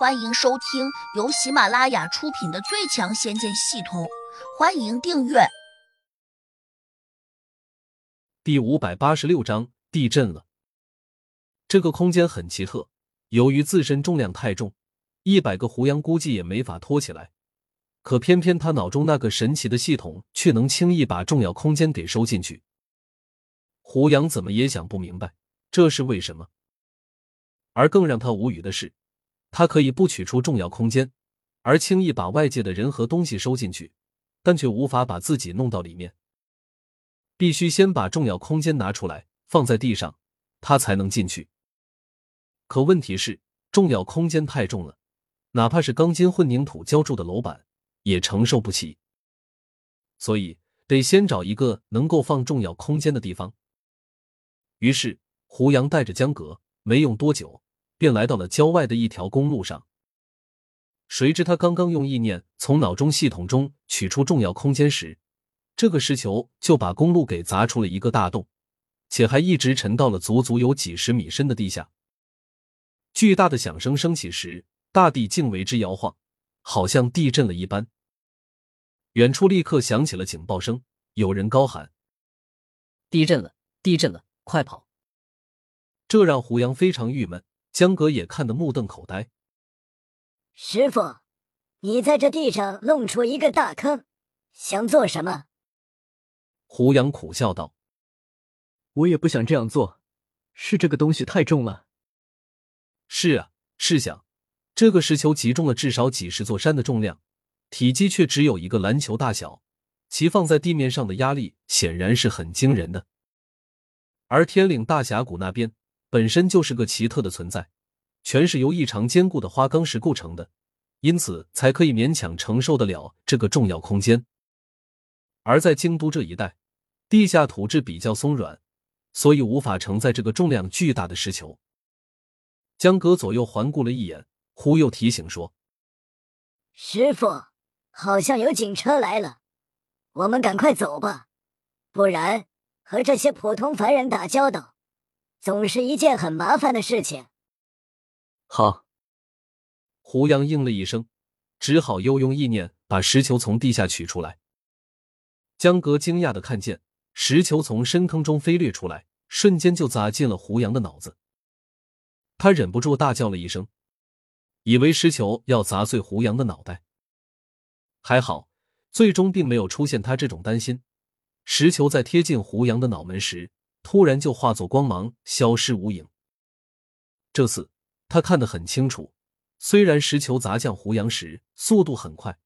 欢迎收听由喜马拉雅出品的《最强仙剑系统》，欢迎订阅。第五百八十六章地震了。这个空间很奇特，由于自身重量太重，一百个胡杨估计也没法拖起来。可偏偏他脑中那个神奇的系统却能轻易把重要空间给收进去。胡杨怎么也想不明白这是为什么。而更让他无语的是。他可以不取出重要空间，而轻易把外界的人和东西收进去，但却无法把自己弄到里面。必须先把重要空间拿出来，放在地上，他才能进去。可问题是，重要空间太重了，哪怕是钢筋混凝土浇筑的楼板也承受不起。所以得先找一个能够放重要空间的地方。于是，胡杨带着江格，没用多久。便来到了郊外的一条公路上。谁知他刚刚用意念从脑中系统中取出重要空间时，这个石球就把公路给砸出了一个大洞，且还一直沉到了足足有几十米深的地下。巨大的响声升起时，大地竟为之摇晃，好像地震了一般。远处立刻响起了警报声，有人高喊：“地震了！地震了！快跑！”这让胡杨非常郁闷。江格也看得目瞪口呆。师傅，你在这地上弄出一个大坑，想做什么？胡杨苦笑道：“我也不想这样做，是这个东西太重了。”是啊，试想，这个石球集中了至少几十座山的重量，体积却只有一个篮球大小，其放在地面上的压力显然是很惊人的。而天岭大峡谷那边。本身就是个奇特的存在，全是由异常坚固的花岗石构成的，因此才可以勉强承受得了这个重要空间。而在京都这一带，地下土质比较松软，所以无法承载这个重量巨大的石球。江哥左右环顾了一眼，忽又提醒说：“师傅，好像有警车来了，我们赶快走吧，不然和这些普通凡人打交道。”总是一件很麻烦的事情。好，胡杨应了一声，只好又用意念把石球从地下取出来。江格惊讶的看见石球从深坑中飞掠出来，瞬间就砸进了胡杨的脑子。他忍不住大叫了一声，以为石球要砸碎胡杨的脑袋。还好，最终并没有出现他这种担心。石球在贴近胡杨的脑门时。突然就化作光芒，消失无影。这次他看得很清楚，虽然石球砸向胡杨时速度很快，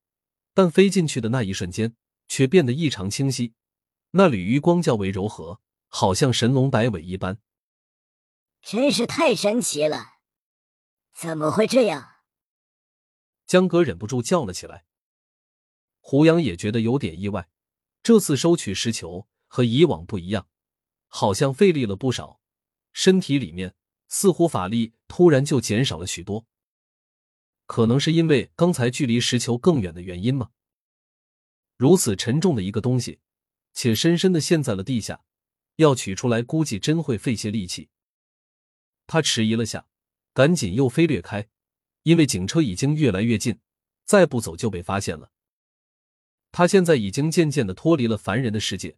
但飞进去的那一瞬间却变得异常清晰。那缕余光较为柔和，好像神龙摆尾一般。真是太神奇了！怎么会这样？江哥忍不住叫了起来。胡杨也觉得有点意外，这次收取石球和以往不一样。好像费力了不少，身体里面似乎法力突然就减少了许多。可能是因为刚才距离石球更远的原因吗？如此沉重的一个东西，且深深的陷在了地下，要取出来估计真会费些力气。他迟疑了下，赶紧又飞掠开，因为警车已经越来越近，再不走就被发现了。他现在已经渐渐的脱离了凡人的世界。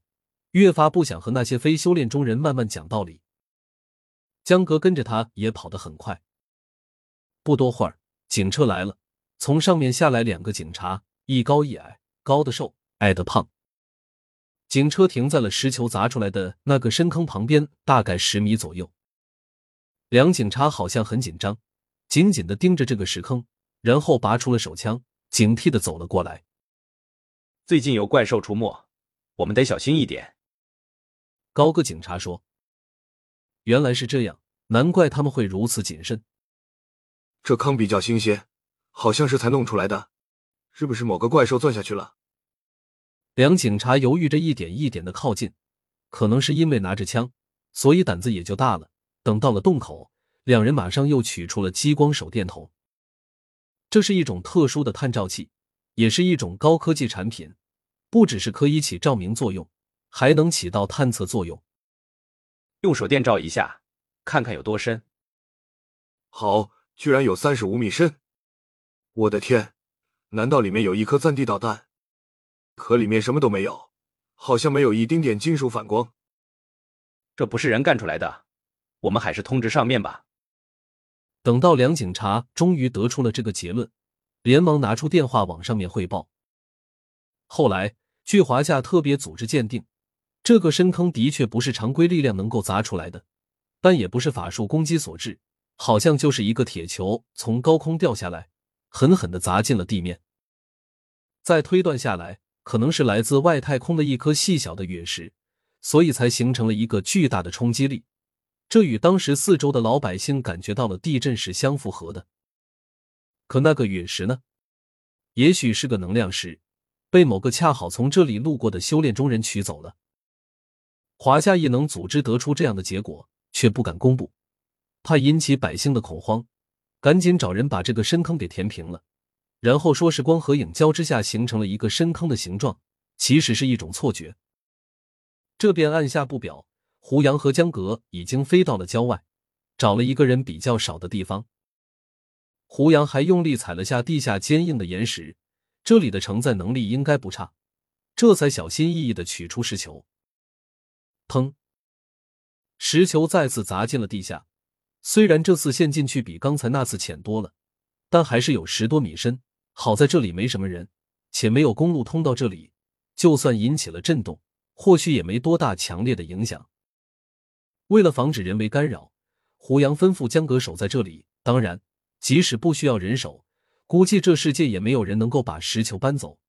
越发不想和那些非修炼中人慢慢讲道理。江哥跟着他也跑得很快。不多会儿，警车来了，从上面下来两个警察，一高一矮，高的瘦，矮的胖。警车停在了石球砸出来的那个深坑旁边，大概十米左右。两警察好像很紧张，紧紧的盯着这个石坑，然后拔出了手枪，警惕的走了过来。最近有怪兽出没，我们得小心一点。高个警察说：“原来是这样，难怪他们会如此谨慎。这坑比较新鲜，好像是才弄出来的，是不是某个怪兽钻下去了？”两警察犹豫着，一点一点的靠近。可能是因为拿着枪，所以胆子也就大了。等到了洞口，两人马上又取出了激光手电筒。这是一种特殊的探照器，也是一种高科技产品，不只是可以起照明作用。还能起到探测作用。用手电照一下，看看有多深。好，居然有三十五米深。我的天，难道里面有一颗钻地导弹？可里面什么都没有，好像没有一丁点金属反光。这不是人干出来的，我们还是通知上面吧。等到梁警察终于得出了这个结论，连忙拿出电话往上面汇报。后来，据华夏特别组织鉴定，这个深坑的确不是常规力量能够砸出来的，但也不是法术攻击所致，好像就是一个铁球从高空掉下来，狠狠的砸进了地面。再推断下来，可能是来自外太空的一颗细小的陨石，所以才形成了一个巨大的冲击力。这与当时四周的老百姓感觉到了地震是相符合的。可那个陨石呢？也许是个能量石。被某个恰好从这里路过的修炼中人取走了。华夏异能组织得出这样的结果，却不敢公布，怕引起百姓的恐慌，赶紧找人把这个深坑给填平了，然后说是光和影交织下形成了一个深坑的形状，其实是一种错觉。这便按下不表。胡杨和江格已经飞到了郊外，找了一个人比较少的地方。胡杨还用力踩了下地下坚硬的岩石。这里的承载能力应该不差，这才小心翼翼的取出石球。砰！石球再次砸进了地下。虽然这次陷进去比刚才那次浅多了，但还是有十多米深。好在这里没什么人，且没有公路通到这里，就算引起了震动，或许也没多大强烈的影响。为了防止人为干扰，胡杨吩咐江格守在这里。当然，即使不需要人手。估计这世界也没有人能够把石球搬走。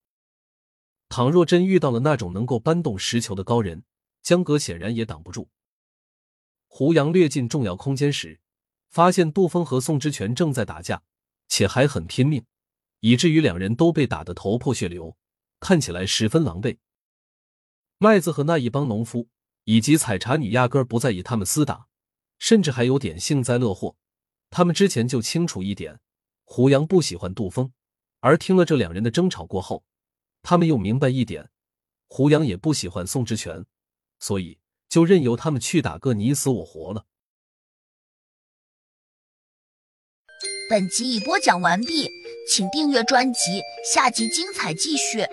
倘若真遇到了那种能够搬动石球的高人，江格显然也挡不住。胡杨掠进重要空间时，发现杜峰和宋之权正在打架，且还很拼命，以至于两人都被打得头破血流，看起来十分狼狈。麦子和那一帮农夫以及采茶女压根儿不在意他们厮打，甚至还有点幸灾乐祸。他们之前就清楚一点。胡杨不喜欢杜峰，而听了这两人的争吵过后，他们又明白一点：胡杨也不喜欢宋之权，所以就任由他们去打个你死我活了。本集已播讲完毕，请订阅专辑，下集精彩继续。